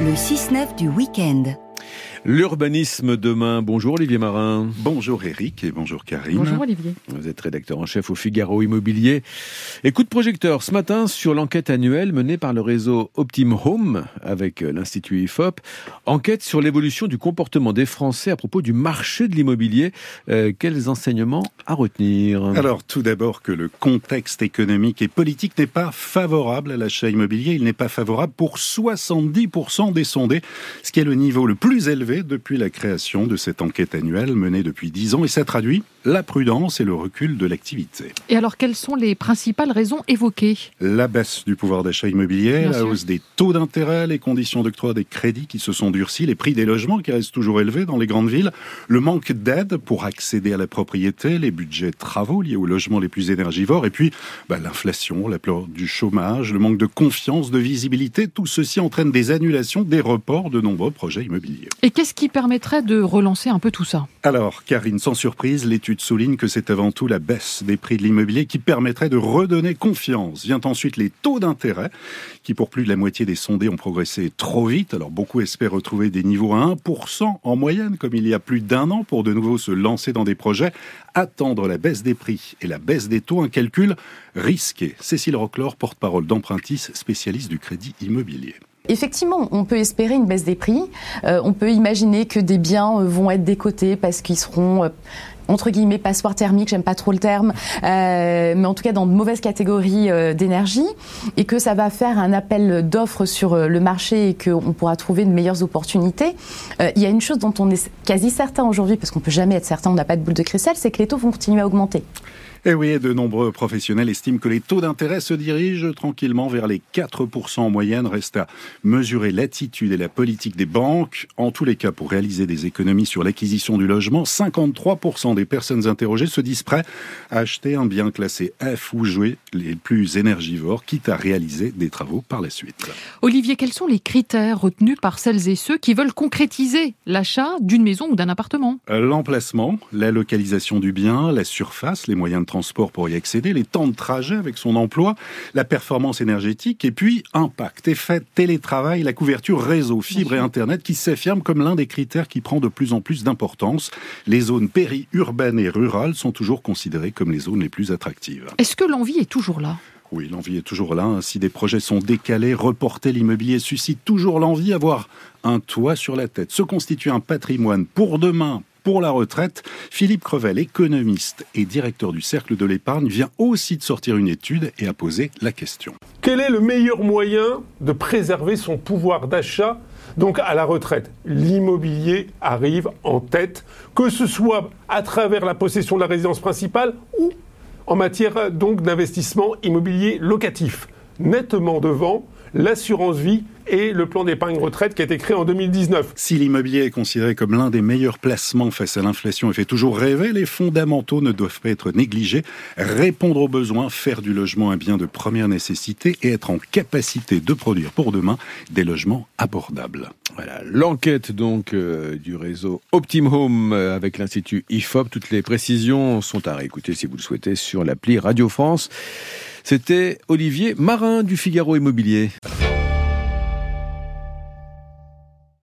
Le 6-9 du week-end. L'urbanisme demain. Bonjour Olivier Marin. Bonjour Eric et bonjour Karine. Bonjour Olivier. Vous êtes rédacteur en chef au Figaro Immobilier. Et coup de projecteur ce matin sur l'enquête annuelle menée par le réseau Optim Home avec l'Institut IFOP. Enquête sur l'évolution du comportement des Français à propos du marché de l'immobilier. Euh, quels enseignements à retenir? Alors tout d'abord que le contexte économique et politique n'est pas favorable à l'achat immobilier. Il n'est pas favorable pour 70% des sondés, ce qui est le niveau le plus élevé depuis la création de cette enquête annuelle menée depuis dix ans et ça traduit la prudence et le recul de l'activité. Et alors, quelles sont les principales raisons évoquées? La baisse du pouvoir d'achat immobilier, la hausse des taux d'intérêt, les conditions d'octroi des crédits qui se sont durcis, les prix des logements qui restent toujours élevés dans les grandes villes, le manque d'aide pour accéder à la propriété, les budgets travaux liés aux logements les plus énergivores, et puis bah, l'inflation, la peur du chômage, le manque de confiance, de visibilité, tout ceci entraîne des annulations, des reports de nombreux projets immobiliers. Et qu'est-ce qui permettrait de relancer un peu tout ça? Alors, Karine, sans surprise, l'étude souligne que c'est avant tout la baisse des prix de l'immobilier qui permettrait de redonner confiance. Vient ensuite les taux d'intérêt, qui pour plus de la moitié des sondés ont progressé trop vite. Alors, beaucoup espèrent retrouver des niveaux à 1% en moyenne, comme il y a plus d'un an, pour de nouveau se lancer dans des projets. Attendre la baisse des prix et la baisse des taux, un calcul risqué. Cécile Roclor, porte-parole d'Empruntis, spécialiste du crédit immobilier. Effectivement, on peut espérer une baisse des prix. Euh, on peut imaginer que des biens euh, vont être décotés parce qu'ils seront euh, entre guillemets passoires thermiques, j'aime pas trop le terme, mais en tout cas dans de mauvaises catégories d'énergie, et que ça va faire un appel d'offres sur le marché et qu'on pourra trouver de meilleures opportunités. il y a une chose dont on est quasi certain aujourd'hui, parce qu'on peut jamais être certain, on n'a pas de boule de cristal, c'est que les taux vont continuer à augmenter. Et eh oui, de nombreux professionnels estiment que les taux d'intérêt se dirigent tranquillement vers les 4% en moyenne. Reste à mesurer l'attitude et la politique des banques. En tous les cas, pour réaliser des économies sur l'acquisition du logement, 53% des personnes interrogées se disent prêts à acheter un bien classé F ou jouer les plus énergivores, quitte à réaliser des travaux par la suite. Olivier, quels sont les critères retenus par celles et ceux qui veulent concrétiser l'achat d'une maison ou d'un appartement? L'emplacement, la localisation du bien, la surface, les moyens de transport pour y accéder, les temps de trajet avec son emploi, la performance énergétique et puis impact, effet télétravail, la couverture réseau, fibre et Internet qui s'affirment comme l'un des critères qui prend de plus en plus d'importance. Les zones périurbaines et rurales sont toujours considérées comme les zones les plus attractives. Est-ce que l'envie est toujours là? Oui, l'envie est toujours là. Si des projets sont décalés, reportés, l'immobilier suscite toujours l'envie d'avoir un toit sur la tête, se constituer un patrimoine pour demain, pour la retraite. Philippe Crevel, économiste et directeur du Cercle de l'épargne, vient aussi de sortir une étude et a posé la question. Quel est le meilleur moyen de préserver son pouvoir d'achat donc à la retraite? L'immobilier arrive en tête, que ce soit à travers la possession de la résidence principale ou en matière d'investissement immobilier locatif. Nettement devant, l'assurance vie et le plan d'épargne retraite qui a été créé en 2019. Si l'immobilier est considéré comme l'un des meilleurs placements face à l'inflation et fait toujours rêver, les fondamentaux ne doivent pas être négligés. Répondre aux besoins, faire du logement un bien de première nécessité et être en capacité de produire pour demain des logements abordables. Voilà, l'enquête donc euh, du réseau Optim Home euh, avec l'Institut IFOP. Toutes les précisions sont à réécouter si vous le souhaitez sur l'appli Radio France. C'était Olivier Marin du Figaro Immobilier.